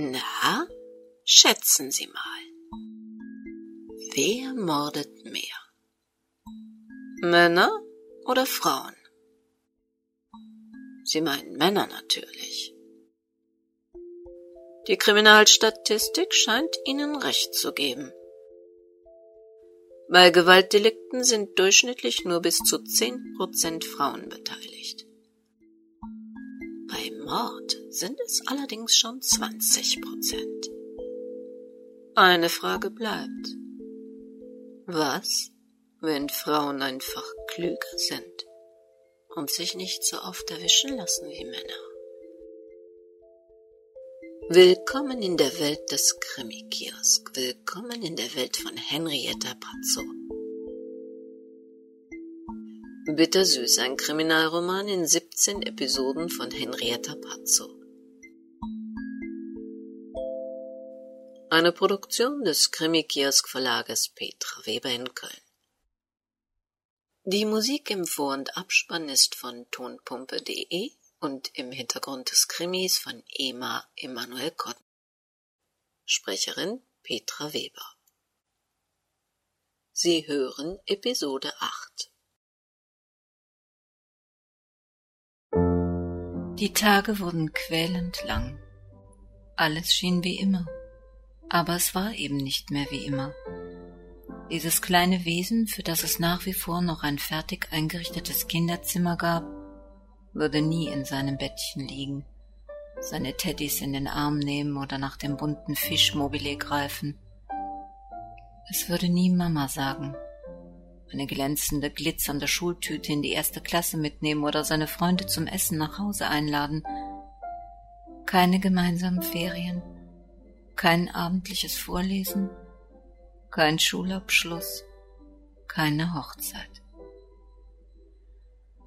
Na, schätzen Sie mal. Wer mordet mehr? Männer oder Frauen? Sie meinen Männer natürlich. Die Kriminalstatistik scheint Ihnen recht zu geben. Bei Gewaltdelikten sind durchschnittlich nur bis zu zehn Prozent Frauen beteiligt. Bei Mord sind es allerdings schon 20 Prozent. Eine Frage bleibt. Was, wenn Frauen einfach klüger sind und sich nicht so oft erwischen lassen wie Männer? Willkommen in der Welt des Krimi-Kiosk. Willkommen in der Welt von Henrietta Pazzo. Bittersüß, ein Kriminalroman in 17 Episoden von Henrietta Pazzo. Eine Produktion des Krimi-Kiosk Verlages Petra Weber in Köln. Die Musik im Vor- und Abspann ist von tonpumpe.de und im Hintergrund des Krimis von Ema Emanuel Kotten. Sprecherin Petra Weber. Sie hören Episode 8. Die Tage wurden quälend lang. Alles schien wie immer. Aber es war eben nicht mehr wie immer. Dieses kleine Wesen, für das es nach wie vor noch ein fertig eingerichtetes Kinderzimmer gab, würde nie in seinem Bettchen liegen, seine Teddys in den Arm nehmen oder nach dem bunten Fischmobile greifen. Es würde nie Mama sagen, eine glänzende, glitzernde Schultüte in die erste Klasse mitnehmen oder seine Freunde zum Essen nach Hause einladen. Keine gemeinsamen Ferien, kein abendliches Vorlesen, kein Schulabschluss, keine Hochzeit.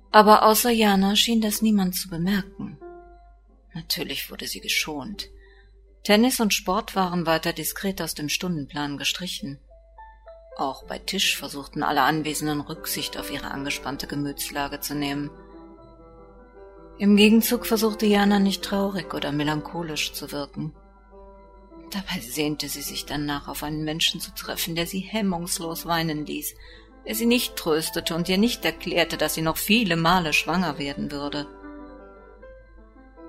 Aber außer Jana schien das niemand zu bemerken. Natürlich wurde sie geschont. Tennis und Sport waren weiter diskret aus dem Stundenplan gestrichen. Auch bei Tisch versuchten alle Anwesenden Rücksicht auf ihre angespannte Gemütslage zu nehmen. Im Gegenzug versuchte Jana nicht traurig oder melancholisch zu wirken. Dabei sehnte sie sich danach, auf einen Menschen zu treffen, der sie hemmungslos weinen ließ, der sie nicht tröstete und ihr nicht erklärte, dass sie noch viele Male schwanger werden würde.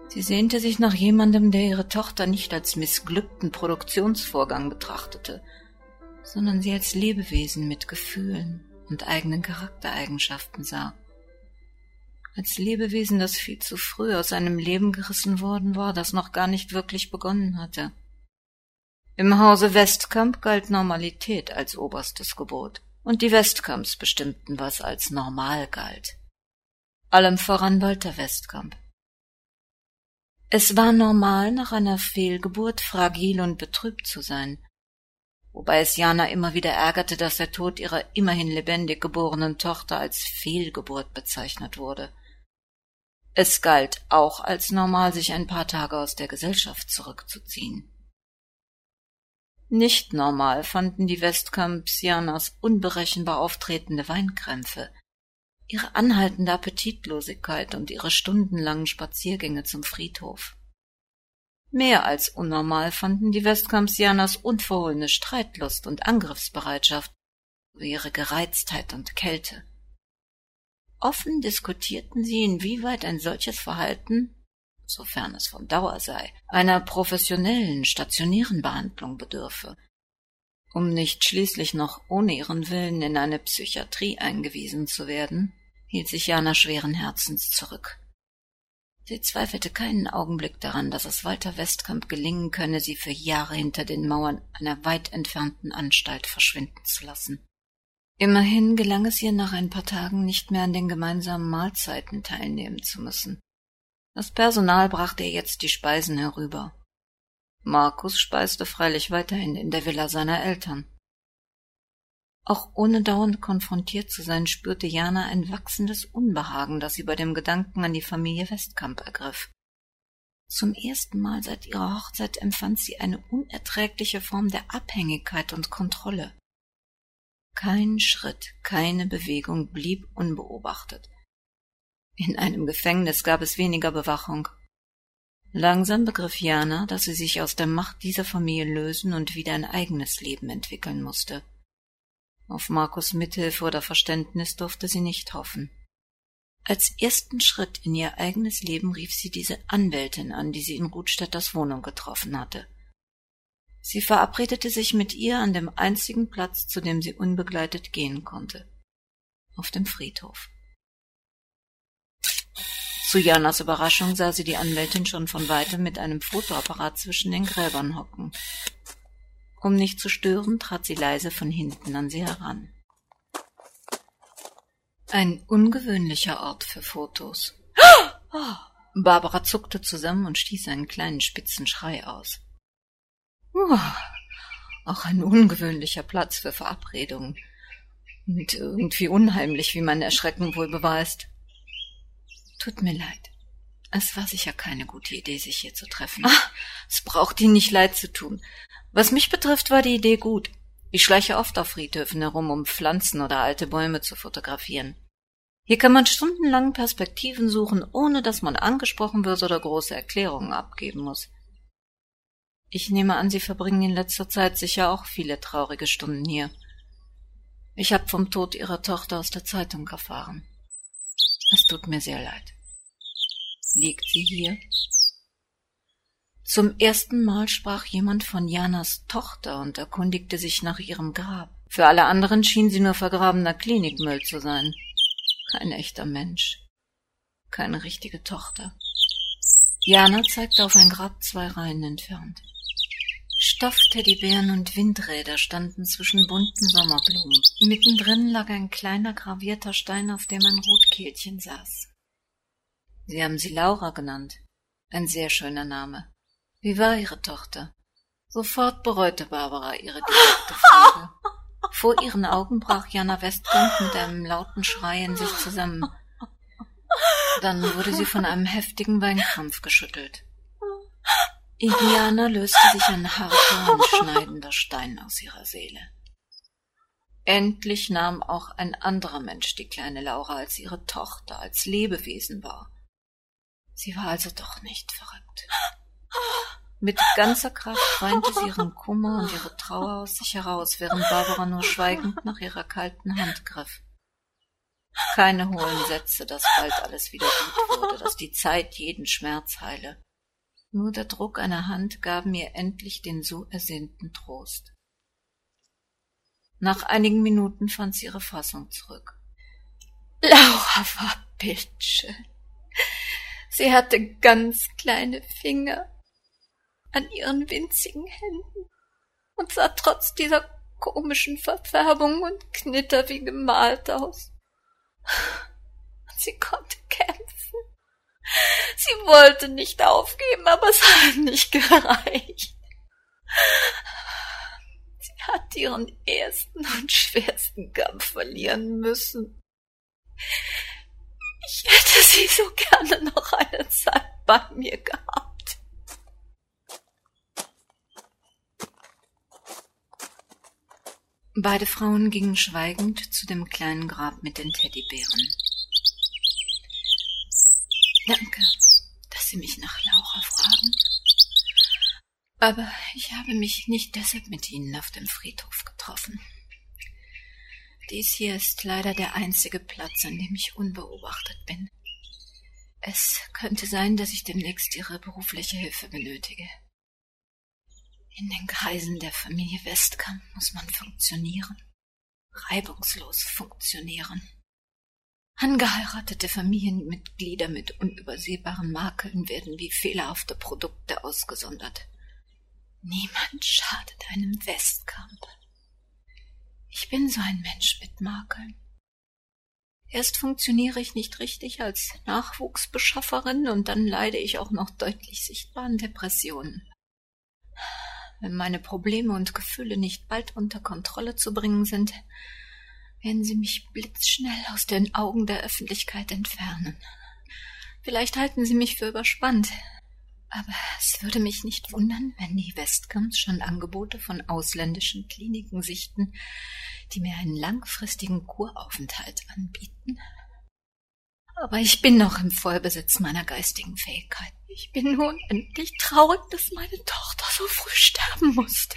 Sie sehnte sich nach jemandem, der ihre Tochter nicht als missglückten Produktionsvorgang betrachtete, sondern sie als Lebewesen mit Gefühlen und eigenen Charaktereigenschaften sah. Als Lebewesen, das viel zu früh aus einem Leben gerissen worden war, das noch gar nicht wirklich begonnen hatte. Im Hause Westkamp galt Normalität als oberstes Gebot, und die Westkamps bestimmten, was als normal galt. Allem voran Walter Westkamp. Es war normal, nach einer Fehlgeburt fragil und betrübt zu sein, wobei es Jana immer wieder ärgerte, dass der Tod ihrer immerhin lebendig geborenen Tochter als Fehlgeburt bezeichnet wurde. Es galt auch als normal, sich ein paar Tage aus der Gesellschaft zurückzuziehen. Nicht normal fanden die Westcampsianers unberechenbar auftretende Weinkrämpfe, ihre anhaltende Appetitlosigkeit und ihre stundenlangen Spaziergänge zum Friedhof. Mehr als unnormal fanden die Westcampsianers unverhohlene Streitlust und Angriffsbereitschaft sowie ihre Gereiztheit und Kälte. Offen diskutierten sie, inwieweit ein solches Verhalten sofern es von Dauer sei, einer professionellen, stationären Behandlung bedürfe, um nicht schließlich noch ohne ihren Willen in eine Psychiatrie eingewiesen zu werden, hielt sich Jana schweren Herzens zurück. Sie zweifelte keinen Augenblick daran, dass es Walter Westkamp gelingen könne, sie für Jahre hinter den Mauern einer weit entfernten Anstalt verschwinden zu lassen. Immerhin gelang es ihr nach ein paar Tagen nicht mehr an den gemeinsamen Mahlzeiten teilnehmen zu müssen. Das Personal brachte ihr jetzt die Speisen herüber. Markus speiste freilich weiterhin in der Villa seiner Eltern. Auch ohne dauernd konfrontiert zu sein, spürte Jana ein wachsendes Unbehagen, das sie bei dem Gedanken an die Familie Westkamp ergriff. Zum ersten Mal seit ihrer Hochzeit empfand sie eine unerträgliche Form der Abhängigkeit und Kontrolle. Kein Schritt, keine Bewegung blieb unbeobachtet. In einem Gefängnis gab es weniger Bewachung. Langsam begriff Jana, dass sie sich aus der Macht dieser Familie lösen und wieder ein eigenes Leben entwickeln musste. Auf Markus Mithilfe oder Verständnis durfte sie nicht hoffen. Als ersten Schritt in ihr eigenes Leben rief sie diese Anwältin an, die sie in Rudstädters Wohnung getroffen hatte. Sie verabredete sich mit ihr an dem einzigen Platz, zu dem sie unbegleitet gehen konnte. Auf dem Friedhof. Zu Janas Überraschung sah sie die Anwältin schon von weitem mit einem Fotoapparat zwischen den Gräbern hocken. Um nicht zu stören, trat sie leise von hinten an sie heran. Ein ungewöhnlicher Ort für Fotos. Barbara zuckte zusammen und stieß einen kleinen spitzen Schrei aus. Auch ein ungewöhnlicher Platz für Verabredungen. Und irgendwie unheimlich, wie mein Erschrecken wohl beweist. Tut mir leid. Es war sicher keine gute Idee, sich hier zu treffen. Ah, es braucht Ihnen nicht leid zu tun. Was mich betrifft, war die Idee gut. Ich schleiche oft auf Friedhöfen herum, um Pflanzen oder alte Bäume zu fotografieren. Hier kann man stundenlang Perspektiven suchen, ohne dass man angesprochen wird oder große Erklärungen abgeben muss. Ich nehme an, Sie verbringen in letzter Zeit sicher auch viele traurige Stunden hier. Ich habe vom Tod Ihrer Tochter aus der Zeitung erfahren. Es tut mir sehr leid. Liegt sie hier? Zum ersten Mal sprach jemand von Janas Tochter und erkundigte sich nach ihrem Grab. Für alle anderen schien sie nur vergrabener Klinikmüll zu sein. Kein echter Mensch. Keine richtige Tochter. Jana zeigte auf ein Grab zwei Reihen entfernt. Stoffteddybären und Windräder standen zwischen bunten Sommerblumen. Mittendrin lag ein kleiner gravierter Stein, auf dem ein Rotkehlchen saß. Sie haben sie Laura genannt. Ein sehr schöner Name. Wie war Ihre Tochter? Sofort bereute Barbara ihre direkte Frage. Vor ihren Augen brach Jana Westkamp mit einem lauten Schrei in sich zusammen. Dann wurde sie von einem heftigen Weinkrampf geschüttelt. Indiana löste sich ein harter und schneidender Stein aus ihrer Seele. Endlich nahm auch ein anderer Mensch die kleine Laura als ihre Tochter, als Lebewesen wahr. Sie war also doch nicht verrückt. Mit ganzer Kraft weinte sie ihren Kummer und ihre Trauer aus sich heraus, während Barbara nur schweigend nach ihrer kalten Hand griff. Keine hohlen Sätze, dass bald alles wieder gut wurde, dass die Zeit jeden Schmerz heile. Nur der Druck einer Hand gab mir endlich den so ersehnten Trost. Nach einigen Minuten fand sie ihre Fassung zurück. Laura war bildschön. Sie hatte ganz kleine Finger an ihren winzigen Händen und sah trotz dieser komischen Verfärbung und Knitter wie gemalt aus. Sie konnte kämpfen. Sie wollte nicht aufgeben, aber es hat nicht gereicht. Sie hat ihren ersten und schwersten Kampf verlieren müssen. Ich hätte sie so gerne noch eine Zeit bei mir gehabt. Beide Frauen gingen schweigend zu dem kleinen Grab mit den Teddybären. Danke, dass Sie mich nach Laura fragen. Aber ich habe mich nicht deshalb mit Ihnen auf dem Friedhof getroffen. Dies hier ist leider der einzige Platz, an dem ich unbeobachtet bin. Es könnte sein, dass ich demnächst Ihre berufliche Hilfe benötige. In den Kreisen der Familie Westkamp muss man funktionieren, reibungslos funktionieren. Angeheiratete Familienmitglieder mit unübersehbaren Makeln werden wie fehlerhafte Produkte ausgesondert. Niemand schadet einem Westkamp. Ich bin so ein Mensch mit Makeln. Erst funktioniere ich nicht richtig als Nachwuchsbeschafferin und dann leide ich auch noch deutlich sichtbaren Depressionen. Wenn meine Probleme und Gefühle nicht bald unter Kontrolle zu bringen sind, werden sie mich blitzschnell aus den Augen der Öffentlichkeit entfernen. Vielleicht halten sie mich für überspannt, aber es würde mich nicht wundern, wenn die Westkamps schon Angebote von ausländischen Kliniken sichten, die mir einen langfristigen Kuraufenthalt anbieten. Aber ich bin noch im Vollbesitz meiner geistigen Fähigkeiten. Ich bin nun endlich traurig, dass meine Tochter so früh sterben musste.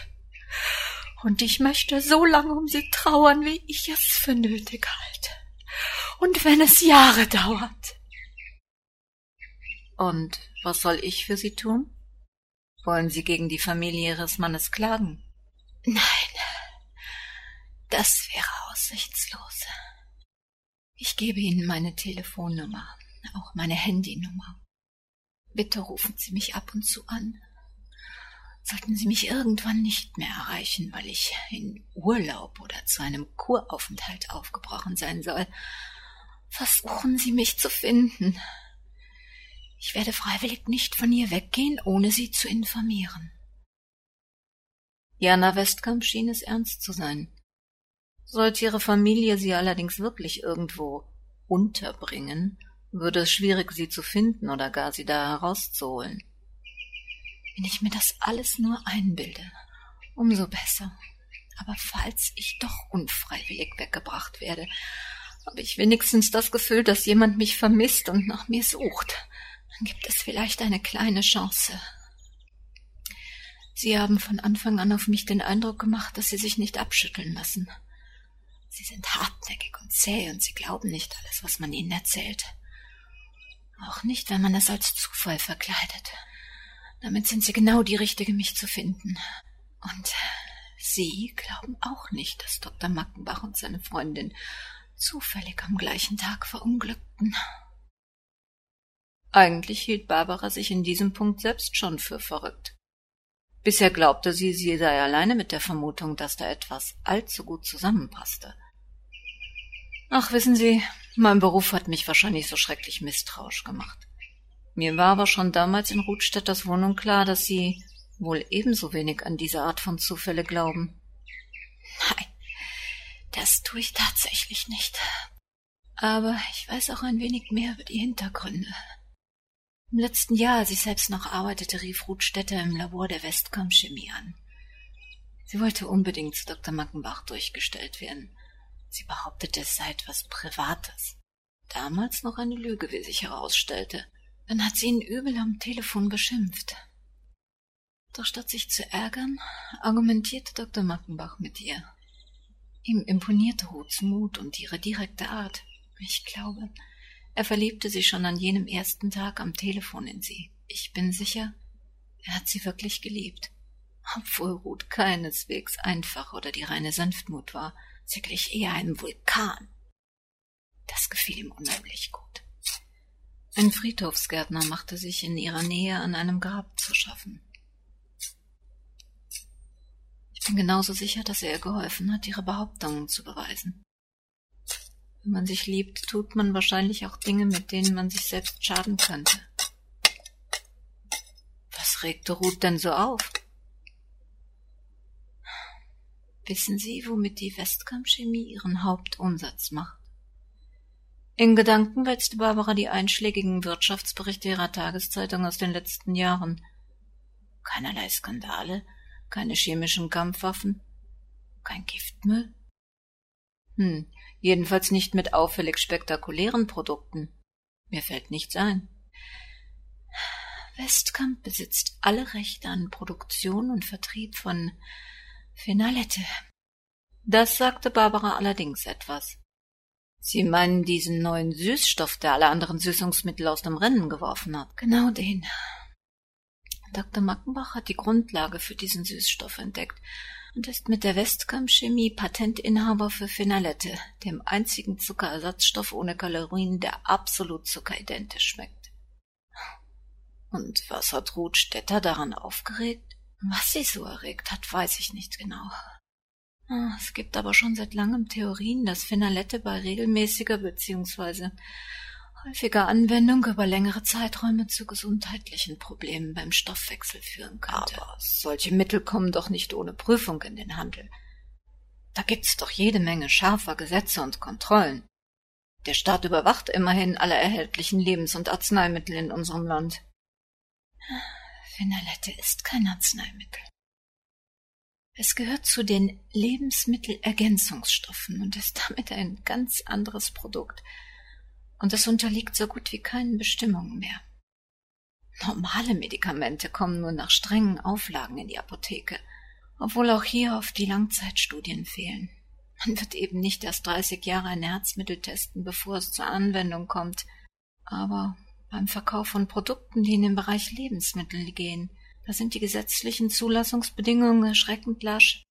Und ich möchte so lange um sie trauern, wie ich es für nötig halte. Und wenn es Jahre dauert. Und was soll ich für Sie tun? Wollen Sie gegen die Familie Ihres Mannes klagen? Nein, das wäre aussichtslos. Ich gebe Ihnen meine Telefonnummer, auch meine Handynummer. Bitte rufen Sie mich ab und zu an. Sollten Sie mich irgendwann nicht mehr erreichen, weil ich in Urlaub oder zu einem Kuraufenthalt aufgebrochen sein soll, versuchen Sie mich zu finden. Ich werde freiwillig nicht von hier weggehen, ohne Sie zu informieren. Jana Westkamp schien es ernst zu sein. Sollte ihre Familie sie allerdings wirklich irgendwo unterbringen, würde es schwierig, sie zu finden oder gar sie da herauszuholen. Wenn ich mir das alles nur einbilde, umso besser. Aber falls ich doch unfreiwillig weggebracht werde, habe ich wenigstens das Gefühl, dass jemand mich vermisst und nach mir sucht. Dann gibt es vielleicht eine kleine Chance. Sie haben von Anfang an auf mich den Eindruck gemacht, dass Sie sich nicht abschütteln lassen. Sie sind hartnäckig und zäh und Sie glauben nicht alles, was man Ihnen erzählt. Auch nicht, wenn man es als Zufall verkleidet. Damit sind Sie genau die Richtige, mich zu finden. Und Sie glauben auch nicht, dass Dr. Mackenbach und seine Freundin zufällig am gleichen Tag verunglückten. Eigentlich hielt Barbara sich in diesem Punkt selbst schon für verrückt. Bisher glaubte sie, sie sei alleine mit der Vermutung, dass da etwas allzu gut zusammenpasste. Ach, wissen Sie, mein Beruf hat mich wahrscheinlich so schrecklich misstrauisch gemacht. Mir war aber schon damals in Ruthstädters Wohnung klar, dass Sie wohl ebenso wenig an diese Art von Zufälle glauben. Nein, das tue ich tatsächlich nicht. Aber ich weiß auch ein wenig mehr über die Hintergründe. Im letzten Jahr, als ich selbst noch arbeitete, rief Ruth Städter im Labor der Westcom Chemie an. Sie wollte unbedingt zu Dr. Mackenbach durchgestellt werden. Sie behauptete, es sei etwas Privates. Damals noch eine Lüge, wie sich herausstellte. Dann hat sie ihn übel am Telefon beschimpft. Doch statt sich zu ärgern, argumentierte Dr. Mackenbach mit ihr. Ihm imponierte Ruths Mut und ihre direkte Art. Ich glaube, er verliebte sich schon an jenem ersten Tag am Telefon in sie. Ich bin sicher, er hat sie wirklich geliebt. Obwohl Ruth keineswegs einfach oder die reine Sanftmut war, sie glich eher einem Vulkan. Das gefiel ihm unheimlich gut. Ein Friedhofsgärtner machte sich in ihrer Nähe an einem Grab zu schaffen. Ich bin genauso sicher, dass er ihr geholfen hat, ihre Behauptungen zu beweisen. Wenn man sich liebt, tut man wahrscheinlich auch Dinge, mit denen man sich selbst schaden könnte. Was regte Ruth denn so auf? Wissen Sie, womit die Westkamp Chemie ihren Hauptumsatz macht? In Gedanken wälzte Barbara die einschlägigen Wirtschaftsberichte ihrer Tageszeitung aus den letzten Jahren. Keinerlei Skandale, keine chemischen Kampfwaffen, kein Giftmüll. Hm, jedenfalls nicht mit auffällig spektakulären Produkten. Mir fällt nichts ein. Westkamp besitzt alle Rechte an Produktion und Vertrieb von Finalette. Das sagte Barbara allerdings etwas. Sie meinen diesen neuen Süßstoff, der alle anderen Süßungsmittel aus dem Rennen geworfen hat? Genau den. Dr. Mackenbach hat die Grundlage für diesen Süßstoff entdeckt und ist mit der Westkamp Chemie Patentinhaber für Finalette, dem einzigen Zuckerersatzstoff ohne Kalorien, der absolut zuckeridentisch schmeckt. Und was hat Ruth Stetter daran aufgeregt? Was sie so erregt hat, weiß ich nicht genau. Ah, es gibt aber schon seit langem Theorien, dass Finalette bei regelmäßiger bzw. häufiger Anwendung über längere Zeiträume zu gesundheitlichen Problemen beim Stoffwechsel führen könnte. Aber solche Mittel kommen doch nicht ohne Prüfung in den Handel. Da gibt's doch jede Menge scharfer Gesetze und Kontrollen. Der Staat überwacht immerhin alle erhältlichen Lebens- und Arzneimittel in unserem Land. Finalette ist kein Arzneimittel. Es gehört zu den Lebensmittelergänzungsstoffen und ist damit ein ganz anderes Produkt. und es unterliegt so gut wie keinen Bestimmungen mehr. Normale Medikamente kommen nur nach strengen Auflagen in die Apotheke, obwohl auch hier oft die Langzeitstudien fehlen. Man wird eben nicht erst 30 Jahre ein Herzmittel testen, bevor es zur Anwendung kommt. Aber beim Verkauf von Produkten, die in den Bereich Lebensmittel gehen, da sind die gesetzlichen Zulassungsbedingungen erschreckend lasch.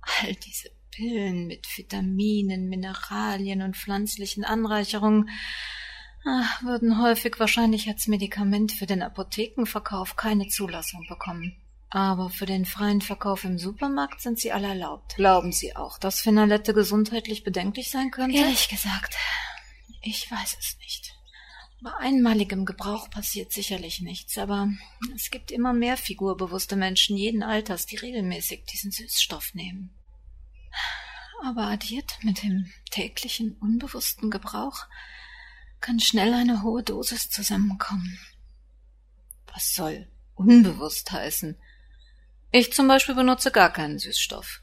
All diese Pillen mit Vitaminen, Mineralien und pflanzlichen Anreicherungen ach, würden häufig wahrscheinlich als Medikament für den Apothekenverkauf keine Zulassung bekommen. Aber für den freien Verkauf im Supermarkt sind sie alle erlaubt. Glauben Sie auch, dass Finalette gesundheitlich bedenklich sein könnte? Ehrlich gesagt, ich weiß es nicht. Bei einmaligem Gebrauch passiert sicherlich nichts, aber es gibt immer mehr figurbewusste Menschen jeden Alters, die regelmäßig diesen Süßstoff nehmen. Aber addiert mit dem täglichen unbewussten Gebrauch kann schnell eine hohe Dosis zusammenkommen. Was soll unbewusst heißen? Ich zum Beispiel benutze gar keinen Süßstoff.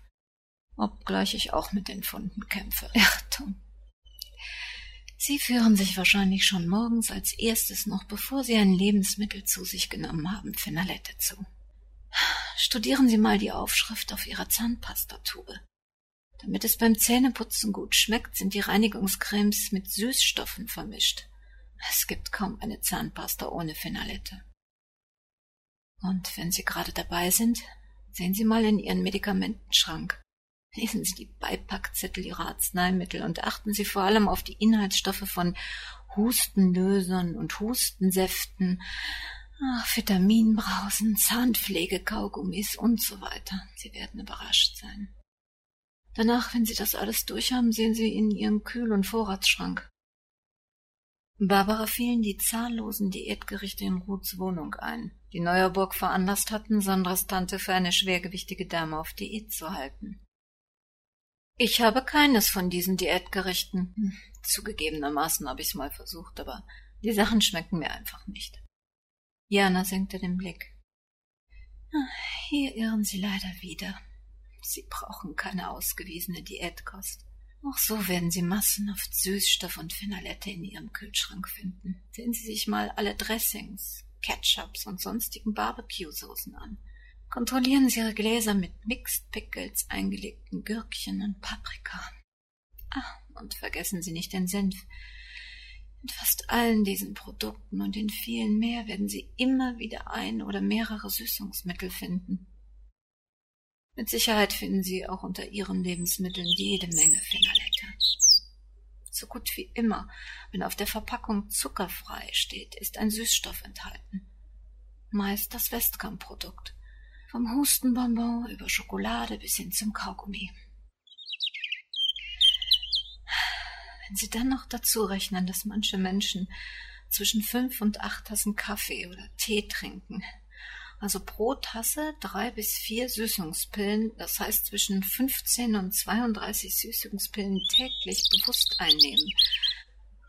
Obgleich ich auch mit den Funden kämpfe. Irrtum. Sie führen sich wahrscheinlich schon morgens als erstes noch, bevor Sie ein Lebensmittel zu sich genommen haben, Finalette zu. Studieren Sie mal die Aufschrift auf Ihrer Zahnpastatube. Damit es beim Zähneputzen gut schmeckt, sind die Reinigungscremes mit Süßstoffen vermischt. Es gibt kaum eine Zahnpasta ohne Finalette. Und wenn Sie gerade dabei sind, sehen Sie mal in Ihren Medikamentenschrank. Lesen Sie die Beipackzettel Ihrer Arzneimittel und achten Sie vor allem auf die Inhaltsstoffe von Hustenlösern und Hustensäften, ach, Vitaminbrausen, Zahnpflegekaugummis und so weiter. Sie werden überrascht sein. Danach, wenn Sie das alles durchhaben, sehen Sie in Ihren Kühl- und Vorratsschrank. Barbara fielen die zahllosen Diätgerichte in Ruths Wohnung ein, die Neuerburg veranlasst hatten, Sandras Tante für eine schwergewichtige Dame auf Diät zu halten. Ich habe keines von diesen Diätgerichten. Hm, zugegebenermaßen habe ich's mal versucht, aber die Sachen schmecken mir einfach nicht. Jana senkte den Blick. Ah, hier irren Sie leider wieder. Sie brauchen keine ausgewiesene Diätkost. Auch so werden Sie massenhaft Süßstoff und Finalette in Ihrem Kühlschrank finden. Sehen Sie sich mal alle Dressings, Ketchups und sonstigen Barbecue-Soßen an. Kontrollieren Sie Ihre Gläser mit Mixed Pickles, eingelegten Gürkchen und Paprika. Ah, und vergessen Sie nicht den Senf. In fast allen diesen Produkten und in vielen mehr werden Sie immer wieder ein oder mehrere Süßungsmittel finden. Mit Sicherheit finden Sie auch unter Ihren Lebensmitteln jede Menge Finalette. So gut wie immer, wenn auf der Verpackung zuckerfrei steht, ist ein Süßstoff enthalten. Meist das Westkamp-Produkt. Vom Hustenbonbon über Schokolade bis hin zum Kaugummi. Wenn Sie dann noch dazu rechnen, dass manche Menschen zwischen fünf und acht Tassen Kaffee oder Tee trinken, also pro Tasse drei bis vier Süßungspillen, das heißt zwischen 15 und 32 Süßungspillen täglich bewusst einnehmen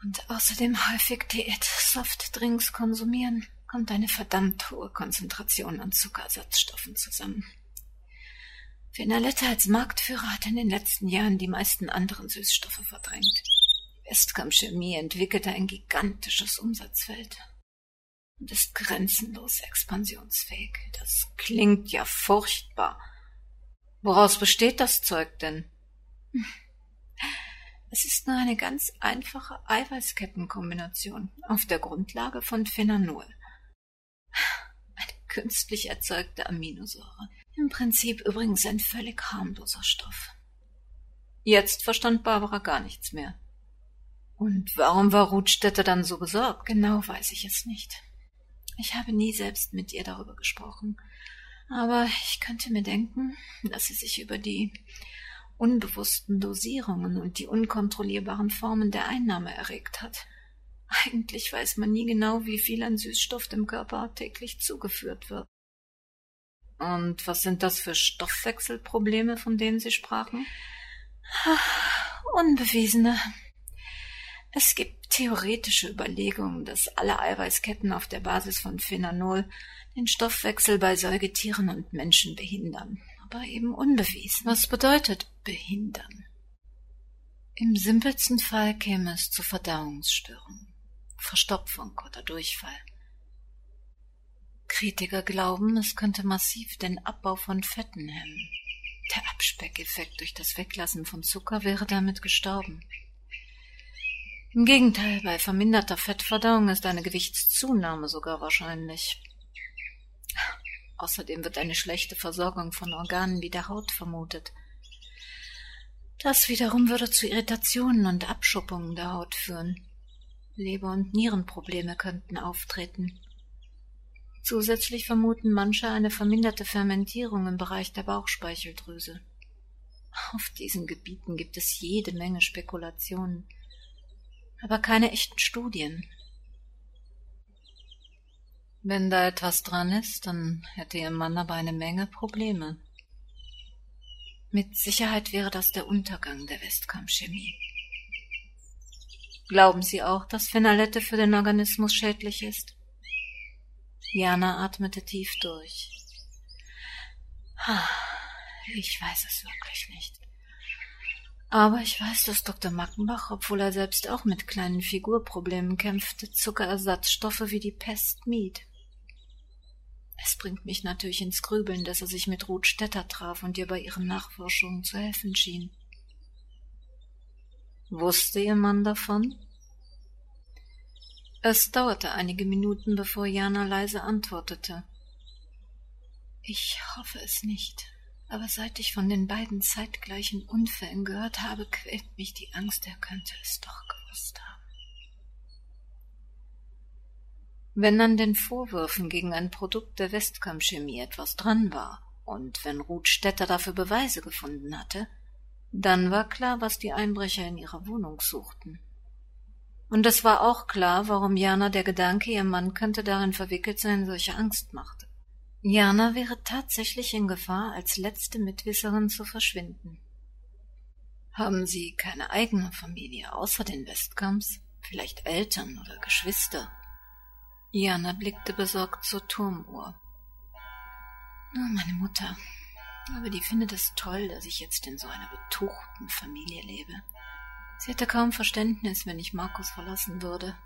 und außerdem häufig Diät-Softdrinks konsumieren, kommt eine verdammt hohe Konzentration an Zuckerersatzstoffen zusammen. Finalette als Marktführer hat in den letzten Jahren die meisten anderen Süßstoffe verdrängt. Westcam Chemie entwickelte ein gigantisches Umsatzfeld und ist grenzenlos expansionsfähig. Das klingt ja furchtbar. Woraus besteht das Zeug denn? Es ist nur eine ganz einfache Eiweißkettenkombination auf der Grundlage von Phenanol. Eine künstlich erzeugte Aminosäure. Im Prinzip übrigens ein völlig harmloser Stoff. Jetzt verstand Barbara gar nichts mehr. Und warum war Ruthstätte dann so besorgt? Genau weiß ich es nicht. Ich habe nie selbst mit ihr darüber gesprochen, aber ich könnte mir denken, dass sie sich über die unbewussten Dosierungen und die unkontrollierbaren Formen der Einnahme erregt hat. Eigentlich weiß man nie genau, wie viel an Süßstoff dem Körper täglich zugeführt wird. Und was sind das für Stoffwechselprobleme, von denen Sie sprachen? Unbewiesene. Es gibt theoretische Überlegungen, dass alle Eiweißketten auf der Basis von Phenanol den Stoffwechsel bei Säugetieren und Menschen behindern, aber eben unbewiesen. Was bedeutet behindern? Im simpelsten Fall käme es zu Verdauungsstörungen, Verstopfung oder Durchfall. Kritiker glauben, es könnte massiv den Abbau von Fetten hemmen. Der Abspeckeffekt durch das Weglassen von Zucker wäre damit gestorben. Im Gegenteil, bei verminderter Fettverdauung ist eine Gewichtszunahme sogar wahrscheinlich. Außerdem wird eine schlechte Versorgung von Organen wie der Haut vermutet. Das wiederum würde zu Irritationen und Abschuppungen der Haut führen. Leber- und Nierenprobleme könnten auftreten. Zusätzlich vermuten manche eine verminderte Fermentierung im Bereich der Bauchspeicheldrüse. Auf diesen Gebieten gibt es jede Menge Spekulationen aber keine echten Studien. Wenn da etwas dran ist, dann hätte Ihr Mann aber eine Menge Probleme. Mit Sicherheit wäre das der Untergang der Westkampfchemie. Glauben Sie auch, dass Phenolette für den Organismus schädlich ist? Jana atmete tief durch. Ich weiß es wirklich nicht. Aber ich weiß, dass Dr. Mackenbach, obwohl er selbst auch mit kleinen Figurproblemen kämpfte, Zuckerersatzstoffe wie die Pest mied. Es bringt mich natürlich ins Grübeln, dass er sich mit Ruth Stetter traf und ihr bei ihren Nachforschungen zu helfen schien. Wusste Ihr Mann davon? Es dauerte einige Minuten, bevor Jana leise antwortete. Ich hoffe es nicht aber seit ich von den beiden zeitgleichen Unfällen gehört habe, quält mich die Angst, er könnte es doch gewusst haben. Wenn an den Vorwürfen gegen ein Produkt der Westcam-Chemie etwas dran war und wenn Ruth Stetter dafür Beweise gefunden hatte, dann war klar, was die Einbrecher in ihrer Wohnung suchten. Und es war auch klar, warum Jana der Gedanke, ihr Mann könnte darin verwickelt sein, solche Angst machte. Jana wäre tatsächlich in Gefahr, als letzte Mitwisserin zu verschwinden. Haben Sie keine eigene Familie außer den Westkamps? Vielleicht Eltern oder Geschwister? Jana blickte besorgt zur Turmuhr. Nur meine Mutter. Aber die findet es toll, dass ich jetzt in so einer betuchten Familie lebe. Sie hätte kaum Verständnis, wenn ich Markus verlassen würde.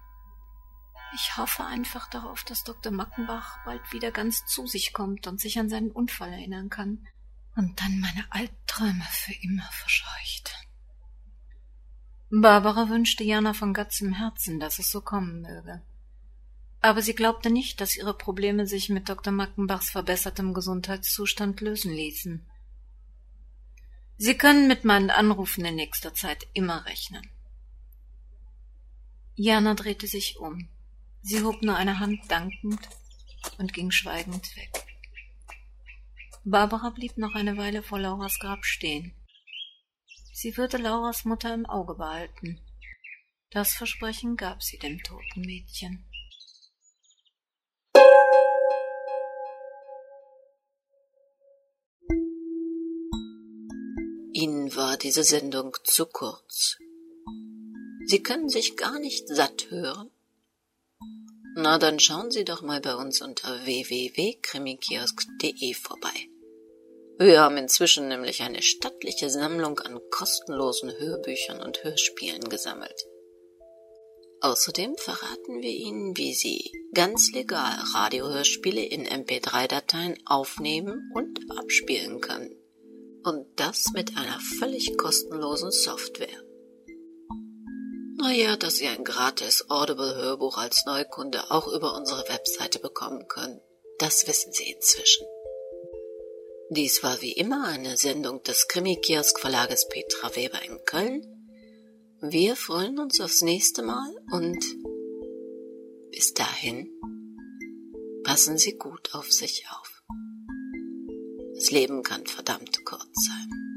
Ich hoffe einfach darauf, dass Dr. Mackenbach bald wieder ganz zu sich kommt und sich an seinen Unfall erinnern kann und dann meine Albträume für immer verscheucht. Barbara wünschte Jana von ganzem Herzen, dass es so kommen möge. Aber sie glaubte nicht, dass ihre Probleme sich mit Dr. Mackenbachs verbessertem Gesundheitszustand lösen ließen. Sie können mit meinen Anrufen in nächster Zeit immer rechnen. Jana drehte sich um. Sie hob nur eine Hand dankend und ging schweigend weg. Barbara blieb noch eine Weile vor Lauras Grab stehen. Sie würde Lauras Mutter im Auge behalten. Das Versprechen gab sie dem toten Mädchen. Ihnen war diese Sendung zu kurz. Sie können sich gar nicht satt hören na, dann schauen Sie doch mal bei uns unter www.krimikiosk.de vorbei. Wir haben inzwischen nämlich eine stattliche Sammlung an kostenlosen Hörbüchern und Hörspielen gesammelt. Außerdem verraten wir Ihnen, wie Sie ganz legal Radiohörspiele in MP3-Dateien aufnehmen und abspielen können. Und das mit einer völlig kostenlosen Software. Naja, dass Sie ein gratis Audible-Hörbuch als Neukunde auch über unsere Webseite bekommen können, das wissen Sie inzwischen. Dies war wie immer eine Sendung des Krimi-Kiosk-Verlages Petra Weber in Köln. Wir freuen uns aufs nächste Mal und bis dahin passen Sie gut auf sich auf. Das Leben kann verdammt kurz sein.